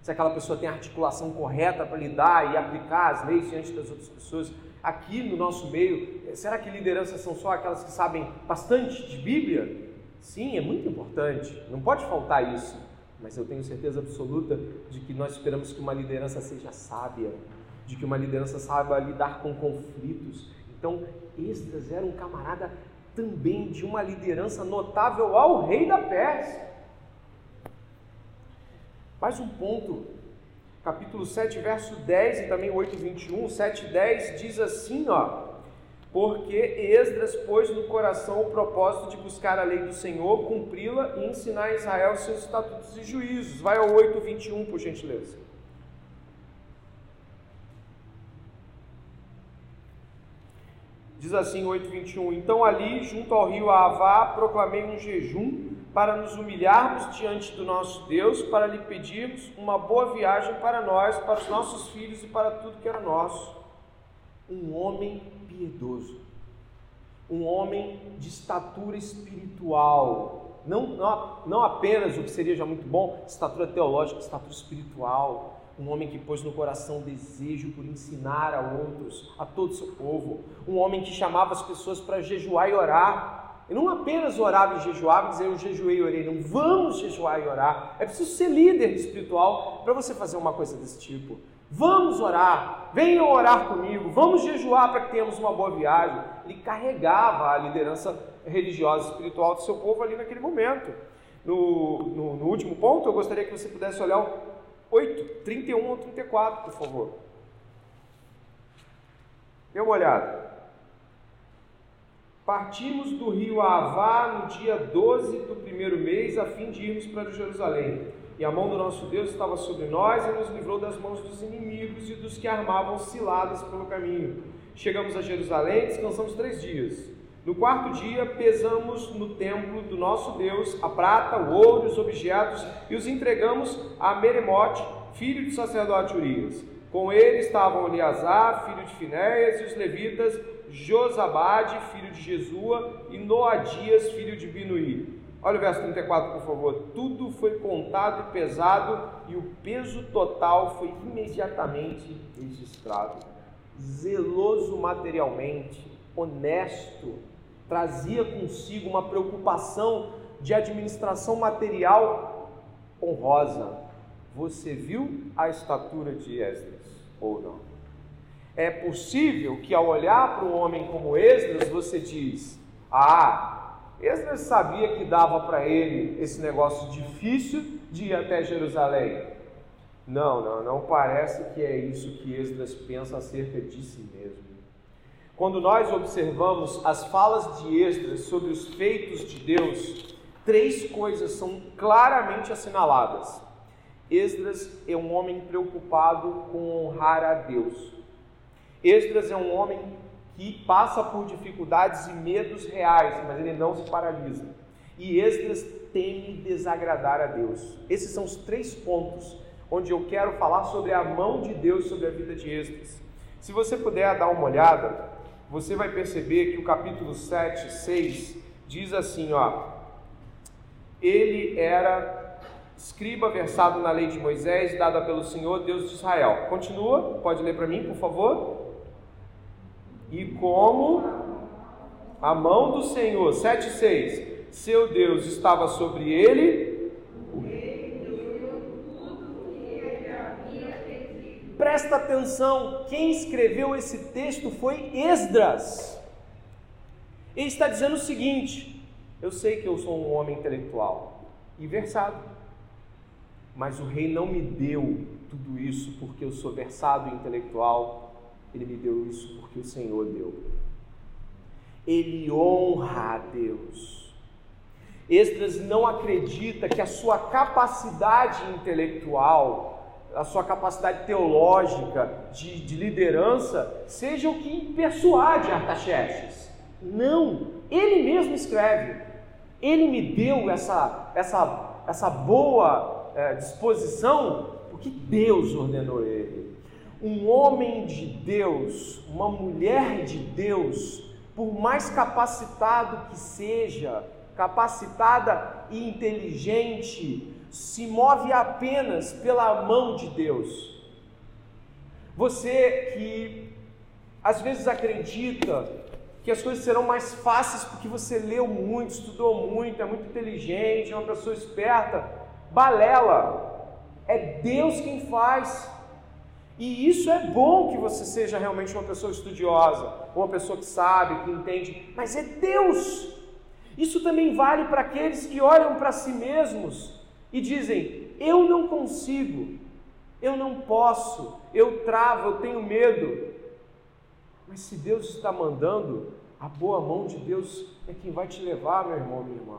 Se aquela pessoa tem a articulação correta para lidar e aplicar as leis diante das outras pessoas. Aqui no nosso meio, será que lideranças são só aquelas que sabem bastante de Bíblia? Sim, é muito importante, não pode faltar isso. Mas eu tenho certeza absoluta de que nós esperamos que uma liderança seja sábia, de que uma liderança saiba lidar com conflitos. Então, Esdras era um camarada também de uma liderança notável ao rei da Pérsia. Mais um ponto, capítulo 7, verso 10 e também 8, 21, 7, 10 diz assim, ó, porque Esdras pôs no coração o propósito de buscar a lei do Senhor, cumpri-la e ensinar a Israel seus estatutos e juízos. Vai ao 8, 21, por gentileza. Diz assim 8:21. Então ali, junto ao rio Avá, proclamei um jejum para nos humilharmos diante do nosso Deus, para lhe pedirmos uma boa viagem para nós, para os nossos filhos e para tudo que era nosso. Um homem piedoso, um homem de estatura espiritual, não, não, não apenas o que seria já muito bom, estatura teológica, estatura espiritual, um homem que pôs no coração desejo por ensinar a outros, a todo o seu povo, um homem que chamava as pessoas para jejuar e orar, E não apenas orava e jejuava dizer eu jejuei e orei. Não vamos jejuar e orar. É preciso ser líder espiritual para você fazer uma coisa desse tipo. Vamos orar, venham orar comigo, vamos jejuar para que tenhamos uma boa viagem. Ele carregava a liderança religiosa e espiritual do seu povo ali naquele momento. No, no, no último ponto, eu gostaria que você pudesse olhar o 8, 31 ou 34, por favor. Dê uma olhada. Partimos do rio Avá no dia 12 do primeiro mês, a fim de irmos para Jerusalém. E a mão do nosso Deus estava sobre nós e nos livrou das mãos dos inimigos e dos que armavam ciladas pelo caminho. Chegamos a Jerusalém, descansamos três dias. No quarto dia, pesamos no templo do nosso Deus a prata, o ouro, os objetos e os entregamos a Meremote, filho de sacerdote Urias. Com ele estavam Eleazar, filho de Finéias, e os levitas Josabade, filho de Jesua, e Noadias, filho de Binuí. Olha o verso 34, por favor. Tudo foi contado e pesado, e o peso total foi imediatamente registrado. Zeloso materialmente, honesto, trazia consigo uma preocupação de administração material honrosa. Você viu a estatura de Esdras ou não? É possível que ao olhar para um homem como Esdras, você diz: Ah, Esdras sabia que dava para ele esse negócio difícil de ir até Jerusalém. Não, não, não parece que é isso que Esdras pensa acerca de si mesmo. Quando nós observamos as falas de Esdras sobre os feitos de Deus, três coisas são claramente assinaladas. Esdras é um homem preocupado com honrar a Deus. Esdras é um homem que passa por dificuldades e medos reais, mas ele não se paralisa. E Esdras teme desagradar a Deus. Esses são os três pontos onde eu quero falar sobre a mão de Deus sobre a vida de Esdras. Se você puder dar uma olhada, você vai perceber que o capítulo 7, 6 diz assim, ó: Ele era escriba versado na lei de Moisés, dada pelo Senhor Deus de Israel. Continua, pode ler para mim, por favor? E como a mão do Senhor, 7,6, seu Deus estava sobre ele, Presta atenção, quem escreveu esse texto foi Esdras. Ele está dizendo o seguinte: eu sei que eu sou um homem intelectual e versado, mas o rei não me deu tudo isso porque eu sou versado e intelectual, ele me deu isso porque o Senhor deu. Ele honra a Deus. Esdras não acredita que a sua capacidade intelectual a sua capacidade teológica, de, de liderança, seja o que persuade Artaxerxes. Não, ele mesmo escreve. Ele me deu essa, essa, essa boa é, disposição porque Deus ordenou ele. Um homem de Deus, uma mulher de Deus, por mais capacitado que seja, capacitada e inteligente, se move apenas pela mão de Deus. Você que às vezes acredita que as coisas serão mais fáceis porque você leu muito, estudou muito, é muito inteligente, é uma pessoa esperta, balela. É Deus quem faz. E isso é bom que você seja realmente uma pessoa estudiosa, uma pessoa que sabe, que entende, mas é Deus. Isso também vale para aqueles que olham para si mesmos e dizem: Eu não consigo, eu não posso, eu travo, eu tenho medo. Mas se Deus está mandando, a boa mão de Deus é quem vai te levar, meu irmão, minha irmã.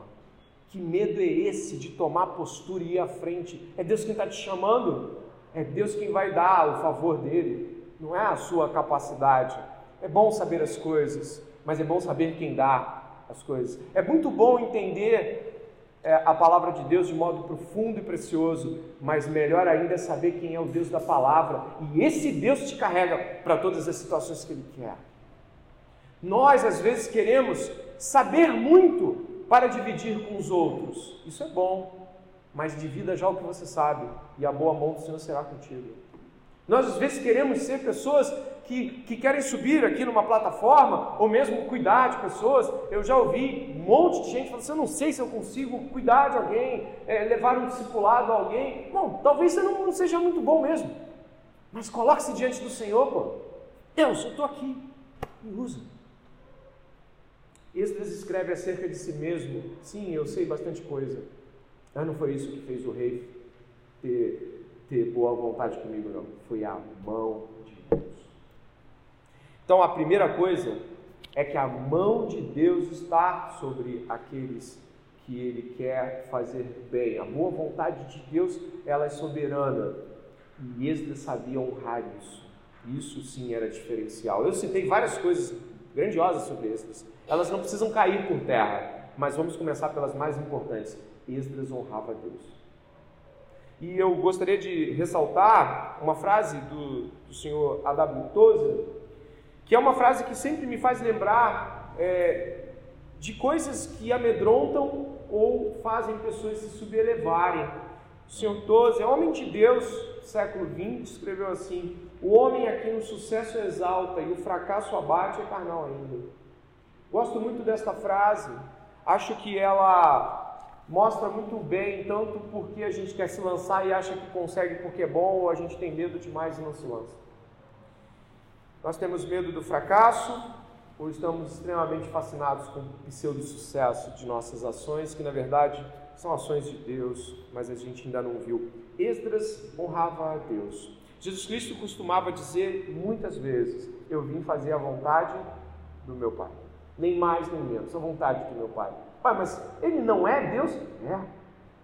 Que medo é esse de tomar postura e ir à frente? É Deus quem está te chamando, é Deus quem vai dar o favor dele, não é a sua capacidade. É bom saber as coisas, mas é bom saber quem dá as coisas. É muito bom entender a palavra de Deus de modo profundo e precioso, mas melhor ainda é saber quem é o Deus da palavra, e esse Deus te carrega para todas as situações que Ele quer. Nós, às vezes, queremos saber muito para dividir com os outros, isso é bom, mas divida já o que você sabe, e a boa mão do Senhor será contigo. Nós às vezes queremos ser pessoas que, que querem subir aqui numa plataforma, ou mesmo cuidar de pessoas. Eu já ouvi um monte de gente falando assim: eu não sei se eu consigo cuidar de alguém, é, levar um discipulado a alguém. Bom, talvez você não, não seja muito bom mesmo, mas coloque-se diante do Senhor, pô. Deus, eu estou aqui, me usa. Esdras escreve acerca de si mesmo: sim, eu sei bastante coisa, mas não foi isso que fez o rei ter, ter boa vontade comigo, não. Foi a mão de Deus. Então a primeira coisa é que a mão de Deus está sobre aqueles que ele quer fazer bem. A boa vontade de Deus, ela é soberana. E Esdras sabia honrar isso. Isso sim era diferencial. Eu citei várias coisas grandiosas sobre Esdras. Elas não precisam cair por terra, mas vamos começar pelas mais importantes. Esdras honrava Deus. E eu gostaria de ressaltar uma frase do, do senhor A.W. Tozer, que é uma frase que sempre me faz lembrar é, de coisas que amedrontam ou fazem pessoas se subelevarem. O Senhor Toze, homem de Deus, século XX, escreveu assim: O homem a quem o sucesso exalta e o fracasso abate é carnal ainda. Gosto muito desta frase, acho que ela mostra muito bem, tanto porque a gente quer se lançar e acha que consegue porque é bom, ou a gente tem medo demais e não se lança. Nós temos medo do fracasso ou estamos extremamente fascinados com o pseudo-sucesso de nossas ações, que na verdade são ações de Deus, mas a gente ainda não viu. Esdras honrava a Deus. Jesus Cristo costumava dizer muitas vezes: Eu vim fazer a vontade do meu Pai. Nem mais nem menos, a vontade do meu Pai. Pai, mas ele não é Deus? É.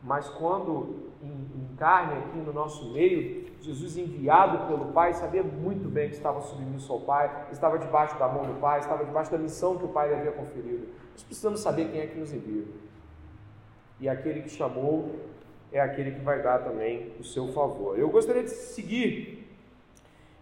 Mas quando em, carne aqui no nosso meio, Jesus enviado pelo Pai, sabia muito bem que estava submisso ao Pai, estava debaixo da mão do Pai, estava debaixo da missão que o Pai lhe havia conferido. Nós precisamos saber quem é que nos envia. E aquele que chamou é aquele que vai dar também o seu favor. Eu gostaria de seguir.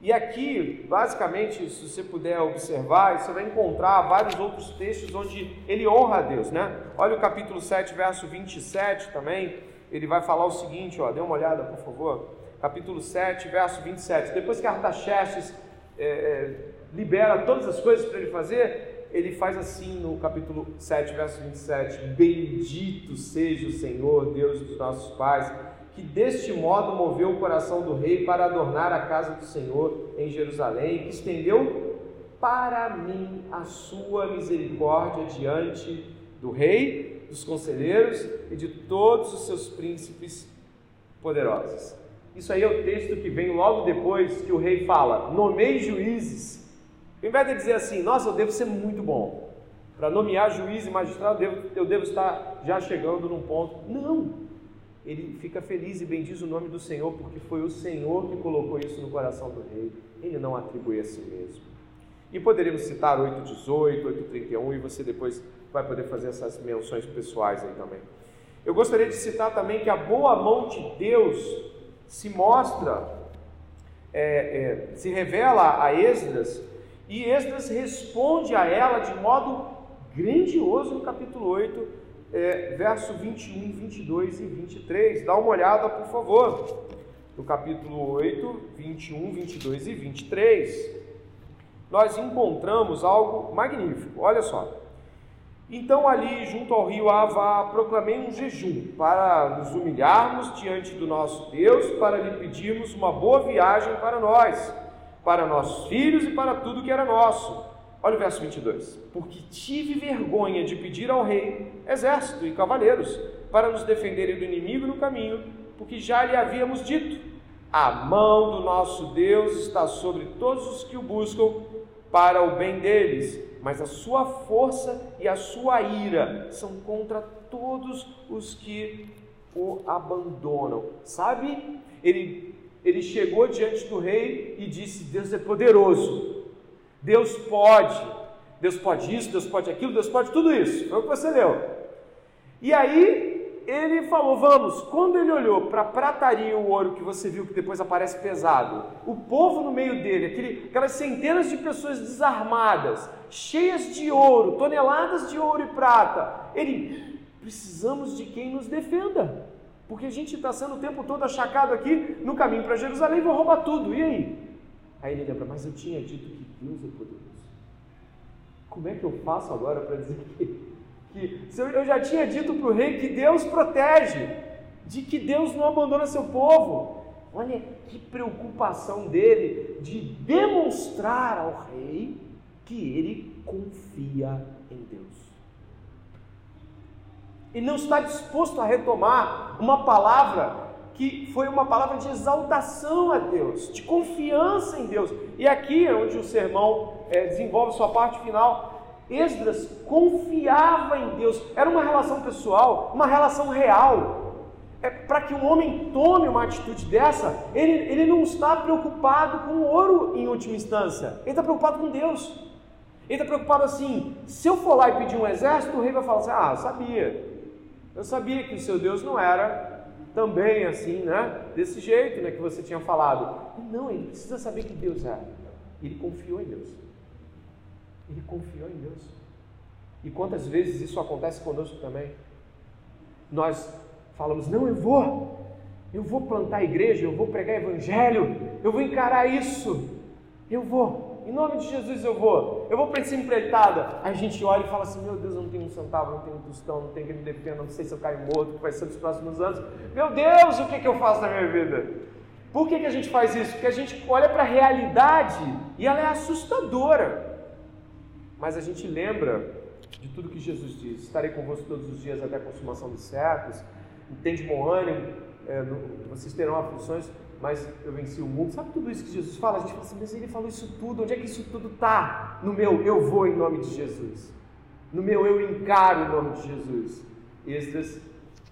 E aqui, basicamente, se você puder observar, você vai encontrar vários outros textos onde ele honra a Deus, né? Olha o capítulo 7, verso 27 também ele vai falar o seguinte, ó, dê uma olhada, por favor. Capítulo 7, verso 27. Depois que Artaxerxes é, é, libera todas as coisas para ele fazer, ele faz assim no capítulo 7, verso 27. Bendito seja o Senhor, Deus dos nossos pais, que deste modo moveu o coração do rei para adornar a casa do Senhor em Jerusalém, que estendeu para mim a sua misericórdia diante do rei dos conselheiros e de todos os seus príncipes poderosos. Isso aí é o texto que vem logo depois que o rei fala: nomeie juízes. Ao invés de dizer assim, nossa, eu devo ser muito bom. Para nomear juiz e magistrado, eu devo, eu devo estar já chegando num ponto. Não! Ele fica feliz e bendiz o nome do Senhor, porque foi o Senhor que colocou isso no coração do rei. Ele não atribui a si mesmo. E poderíamos citar 8,18, 8,31 e você depois vai poder fazer essas menções pessoais aí também. Eu gostaria de citar também que a boa mão de Deus se mostra, é, é, se revela a Esdras, e Esdras responde a ela de modo grandioso no capítulo 8, é, verso 21, 22 e 23. Dá uma olhada, por favor, no capítulo 8, 21, 22 e 23. Nós encontramos algo magnífico, olha só. Então, ali junto ao rio Ava, proclamei um jejum para nos humilharmos diante do nosso Deus, para lhe pedirmos uma boa viagem para nós, para nossos filhos e para tudo que era nosso. Olha o verso 22. Porque tive vergonha de pedir ao rei exército e cavaleiros para nos defenderem do inimigo no caminho, porque já lhe havíamos dito: a mão do nosso Deus está sobre todos os que o buscam para o bem deles mas a sua força e a sua ira são contra todos os que o abandonam. Sabe? Ele, ele chegou diante do rei e disse: Deus é poderoso, Deus pode, Deus pode isso, Deus pode aquilo, Deus pode tudo isso. Foi o que você leu. E aí ele falou: Vamos. Quando ele olhou para a prataria e o ouro que você viu, que depois aparece pesado, o povo no meio dele, aquele, aquelas centenas de pessoas desarmadas, cheias de ouro, toneladas de ouro e prata, ele, precisamos de quem nos defenda. Porque a gente está sendo o tempo todo achacado aqui no caminho para Jerusalém, vou roubar tudo. E aí? Aí ele lembra, mas eu tinha dito que Deus é poderoso. Como é que eu faço agora para dizer que, que eu já tinha dito para o rei que Deus protege, de que Deus não abandona seu povo? Olha que preocupação dele de demonstrar ao rei que ele confia em Deus. Ele não está disposto a retomar uma palavra que foi uma palavra de exaltação a Deus, de confiança em Deus. E aqui é onde o sermão é, desenvolve sua parte final. Esdras confiava em Deus, era uma relação pessoal, uma relação real. É, Para que um homem tome uma atitude dessa, ele, ele não está preocupado com o ouro em última instância, ele está preocupado com Deus. Ele está preocupado assim: se eu for lá e pedir um exército, o rei vai falar assim: ah, eu sabia, eu sabia que o seu Deus não era também assim, né? Desse jeito, né? Que você tinha falado. Não, ele precisa saber que Deus é. Ele confiou em Deus. Ele confiou em Deus. E quantas vezes isso acontece conosco também? Nós falamos: não, eu vou, eu vou plantar a igreja, eu vou pregar evangelho, eu vou encarar isso, eu vou. Em nome de Jesus eu vou. Eu vou para essa empreitada. A gente olha e fala assim: Meu Deus, eu não tenho um centavo, não tenho um tostão, não tenho quem me defenda, não sei se eu caio morto, que vai ser nos próximos anos. Meu Deus, o que, que eu faço na minha vida? Por que, que a gente faz isso? Porque a gente olha para a realidade e ela é assustadora. Mas a gente lembra de tudo que Jesus diz: Estarei convosco todos os dias até a consumação dos séculos. Entende bom ânimo, é, vocês terão aflições mas eu venci o mundo. Sabe tudo isso que Jesus fala? A gente fala assim, mas ele falou isso tudo, onde é que isso tudo está? No meu eu vou em nome de Jesus. No meu eu encaro em nome de Jesus. Esdras,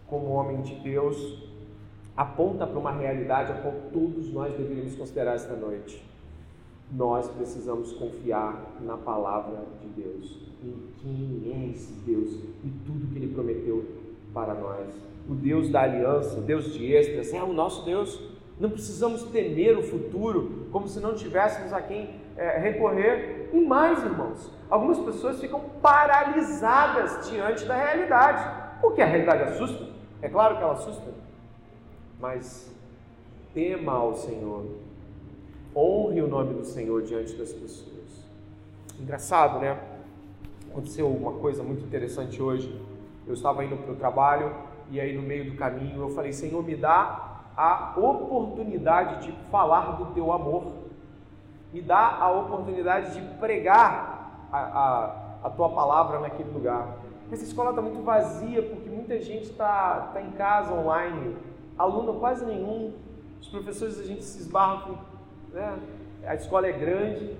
como homem de Deus, aponta para uma realidade a qual todos nós deveríamos considerar esta noite. Nós precisamos confiar na palavra de Deus, em quem é esse Deus e tudo que ele prometeu para nós. O Deus da aliança, o Deus de Esdras, é o nosso Deus. Não precisamos temer o futuro como se não tivéssemos a quem é, recorrer. E mais, irmãos, algumas pessoas ficam paralisadas diante da realidade. Porque a realidade assusta. É claro que ela assusta. Mas tema ao Senhor. Honre o nome do Senhor diante das pessoas. Engraçado, né? Aconteceu uma coisa muito interessante hoje. Eu estava indo para o trabalho e aí no meio do caminho eu falei: Senhor, me dá a oportunidade de falar do teu amor, me dá a oportunidade de pregar a, a, a tua palavra naquele lugar. Essa escola está muito vazia porque muita gente está tá em casa online, aluno quase nenhum, os professores a gente se esbarra, né? a escola é grande.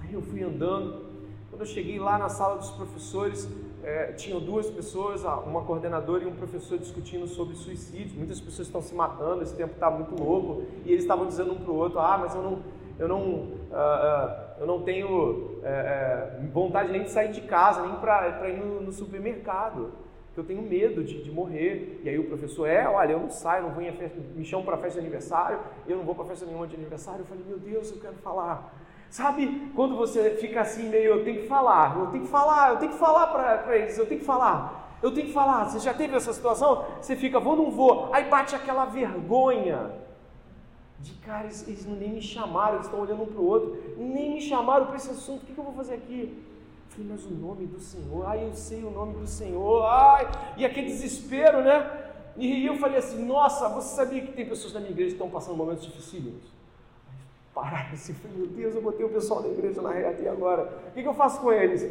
Aí eu fui andando, quando eu cheguei lá na sala dos professores, é, tinham duas pessoas, uma coordenadora e um professor discutindo sobre suicídio. Muitas pessoas estão se matando, esse tempo está muito louco. E eles estavam dizendo um para o outro: Ah, mas eu não, eu não, uh, eu não tenho uh, vontade nem de sair de casa, nem para ir no, no supermercado. Eu tenho medo de, de, morrer. E aí o professor: É, olha, eu não saio, não vou festa, me chamam para festa de aniversário, eu não vou para festa nenhuma de aniversário. Eu falei: Meu Deus, eu quero falar. Sabe quando você fica assim meio, eu tenho que falar, eu tenho que falar, eu tenho que falar para eles, eu tenho que falar, eu tenho que falar. Você já teve essa situação? Você fica, vou, não vou. Aí bate aquela vergonha de cara, eles, eles nem me chamaram, eles estão olhando um para o outro, nem me chamaram para esse assunto, o que, que eu vou fazer aqui? Falei, mas o nome do Senhor, ai, eu sei o nome do Senhor, ai, e aquele desespero, né? E eu falei assim, nossa, você sabia que tem pessoas na minha igreja que estão passando momentos dificílimos? Parar assim, meu Deus, eu botei o pessoal da igreja na reta e agora? O que, eu faço com eles?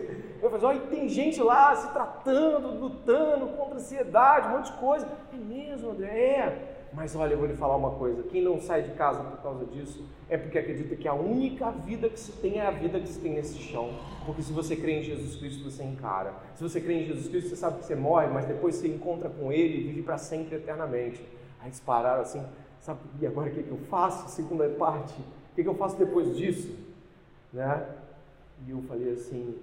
Eu falei, olha, tem gente lá se tratando, lutando contra ansiedade, um monte de coisa. É mesmo, André? É. Mas olha, eu vou lhe falar uma coisa: quem não sai de casa por causa disso é porque acredita que a única vida que se tem é a vida que se tem nesse chão. Porque se você crê em Jesus Cristo, você encara. Se você crê em Jesus Cristo, você sabe que você morre, mas depois você encontra com Ele e vive para sempre eternamente. Aí eles pararam assim, sabe, e agora o que, que eu faço? Segunda parte o que, que eu faço depois disso? Né? E eu falei assim: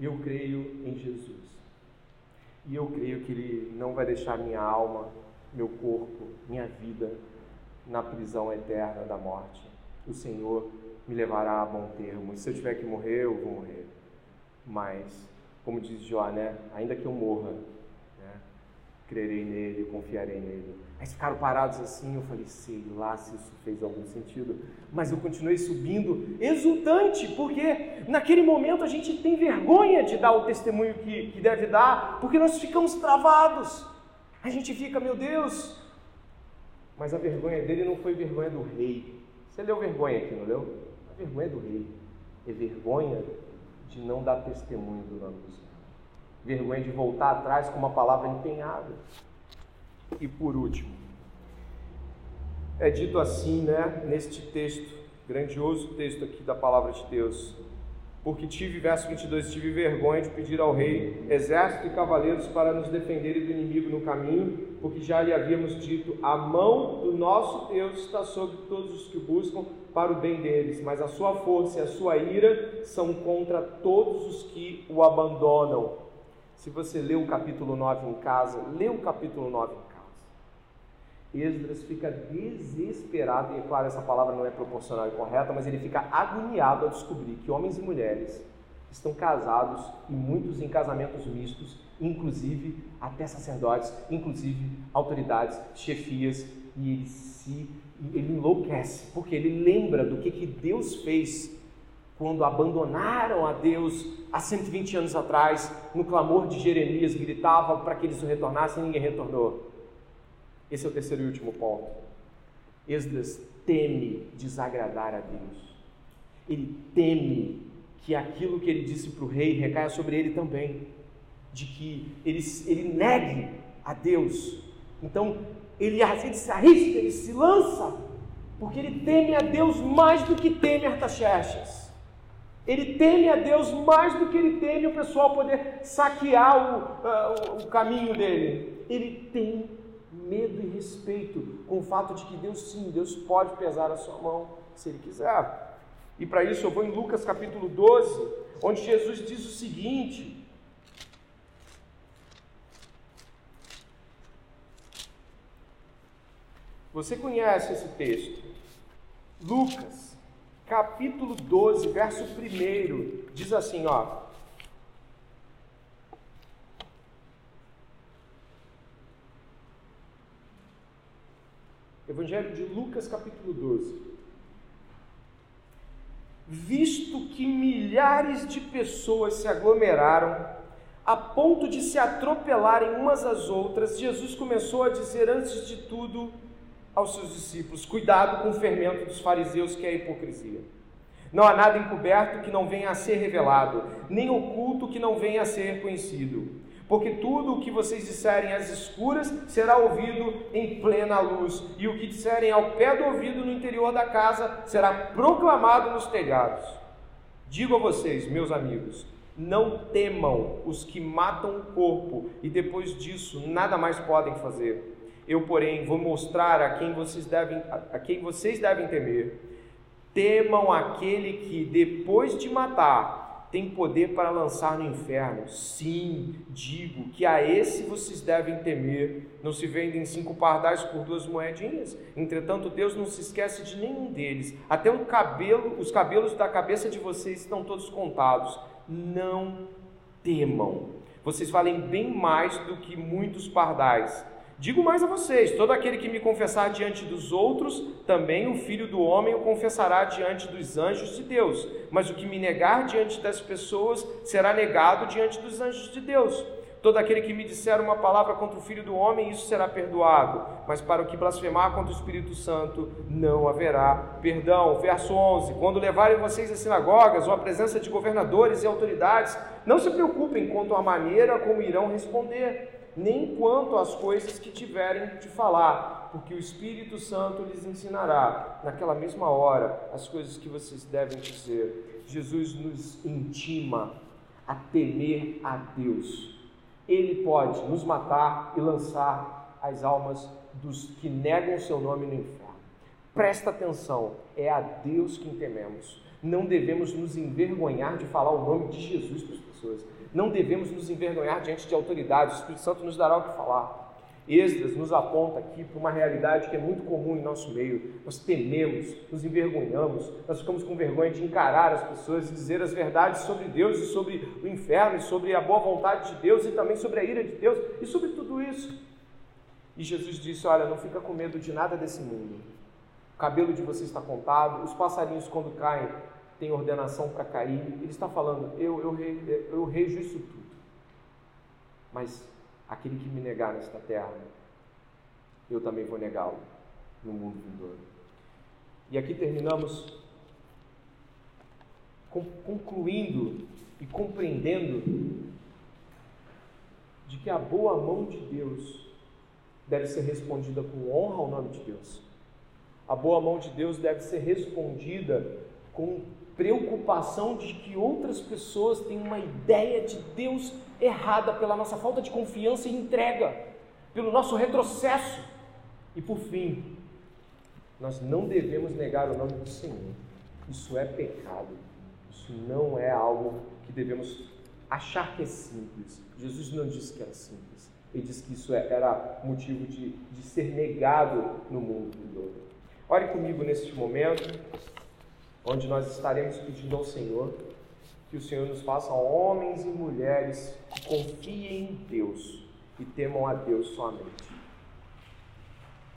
eu creio em Jesus. E eu creio que Ele não vai deixar minha alma, meu corpo, minha vida na prisão eterna da morte. O Senhor me levará a bom termo. E se eu tiver que morrer, eu vou morrer. Mas, como diz Jó, né? ainda que eu morra, né? crerei nele, confiarei nele. Aí ficaram parados assim, eu falei, sei lá se isso fez algum sentido. Mas eu continuei subindo, exultante, porque naquele momento a gente tem vergonha de dar o testemunho que, que deve dar, porque nós ficamos travados. A gente fica, meu Deus. Mas a vergonha dele não foi vergonha do rei. Você leu vergonha aqui, não leu? A vergonha do rei. É vergonha de não dar testemunho do nome do Senhor. Vergonha de voltar atrás com uma palavra empenhada. E por último, é dito assim, né, neste texto, grandioso texto aqui da palavra de Deus. Porque tive, verso 22, tive vergonha de pedir ao rei exército e cavaleiros para nos defenderem do inimigo no caminho, porque já lhe havíamos dito: a mão do nosso Deus está sobre todos os que buscam para o bem deles, mas a sua força e a sua ira são contra todos os que o abandonam. Se você lê o capítulo 9 em casa, lê o capítulo 9 em. Esdras fica desesperado, e é claro, essa palavra não é proporcional e correta, mas ele fica agoniado ao descobrir que homens e mulheres estão casados e muitos em casamentos mistos, inclusive até sacerdotes, inclusive autoridades, chefias, e ele se ele enlouquece, porque ele lembra do que, que Deus fez quando abandonaram a Deus há 120 anos atrás, no clamor de Jeremias, gritavam para que eles retornassem e ninguém retornou. Esse é o terceiro e último ponto. Esdras teme desagradar a Deus. Ele teme que aquilo que ele disse para o rei recaia sobre ele também. De que ele, ele negue a Deus. Então, ele, ele se arrisca, ele se lança, porque ele teme a Deus mais do que teme Artaxerxes. Ele teme a Deus mais do que ele teme o pessoal poder saquear o, uh, o caminho dele. Ele tem medo e respeito com o fato de que Deus sim, Deus pode pesar a sua mão se Ele quiser. E para isso eu vou em Lucas capítulo 12, onde Jesus diz o seguinte: Você conhece esse texto? Lucas, capítulo 12, verso 1, diz assim, ó: Evangelho de Lucas, capítulo 12. Visto que milhares de pessoas se aglomeraram a ponto de se atropelarem umas às outras, Jesus começou a dizer antes de tudo aos seus discípulos: Cuidado com o fermento dos fariseus, que é a hipocrisia. Não há nada encoberto que não venha a ser revelado, nem oculto que não venha a ser conhecido porque tudo o que vocês disserem às escuras será ouvido em plena luz, e o que disserem ao pé do ouvido no interior da casa será proclamado nos telhados. Digo a vocês, meus amigos, não temam os que matam o corpo e depois disso nada mais podem fazer. Eu, porém, vou mostrar a quem vocês devem, a quem vocês devem temer. Temam aquele que, depois de matar, tem poder para lançar no inferno. Sim, digo que a esse vocês devem temer. Não se vendem cinco pardais por duas moedinhas. Entretanto, Deus não se esquece de nenhum deles. Até o cabelo, os cabelos da cabeça de vocês estão todos contados. Não temam. Vocês valem bem mais do que muitos pardais. Digo mais a vocês: todo aquele que me confessar diante dos outros, também o filho do homem o confessará diante dos anjos de Deus. Mas o que me negar diante das pessoas será negado diante dos anjos de Deus. Todo aquele que me disser uma palavra contra o Filho do Homem, isso será perdoado. Mas para o que blasfemar contra o Espírito Santo, não haverá perdão. Verso 11: Quando levarem vocês às sinagogas ou à presença de governadores e autoridades, não se preocupem quanto à maneira como irão responder nem quanto às coisas que tiverem de falar, porque o Espírito Santo lhes ensinará naquela mesma hora as coisas que vocês devem dizer. Jesus nos intima a temer a Deus. Ele pode nos matar e lançar as almas dos que negam o seu nome no inferno. Presta atenção, é a Deus quem tememos. Não devemos nos envergonhar de falar o nome de Jesus para as pessoas. Não devemos nos envergonhar diante de autoridades, o Espírito Santo nos dará o que falar. Esdras nos aponta aqui para uma realidade que é muito comum em nosso meio. Nós tememos, nos envergonhamos, nós ficamos com vergonha de encarar as pessoas e dizer as verdades sobre Deus e sobre o inferno, e sobre a boa vontade de Deus e também sobre a ira de Deus e sobre tudo isso. E Jesus disse: Olha, não fica com medo de nada desse mundo. O cabelo de você está contado, os passarinhos, quando caem, têm ordenação para cair. Ele está falando: eu, eu, eu rejo isso tudo. Mas aquele que me negar nesta terra, eu também vou negá-lo no mundo vindouro. E aqui terminamos concluindo e compreendendo de que a boa mão de Deus deve ser respondida com honra ao nome de Deus. A boa mão de Deus deve ser respondida com preocupação de que outras pessoas têm uma ideia de Deus errada pela nossa falta de confiança e entrega, pelo nosso retrocesso. E por fim, nós não devemos negar o nome do Senhor. Isso é pecado. Isso não é algo que devemos achar que é simples. Jesus não disse que era simples. Ele disse que isso é, era motivo de, de ser negado no mundo todo. Ore comigo neste momento, onde nós estaremos pedindo ao Senhor que o Senhor nos faça homens e mulheres que confiem em Deus e temam a Deus somente.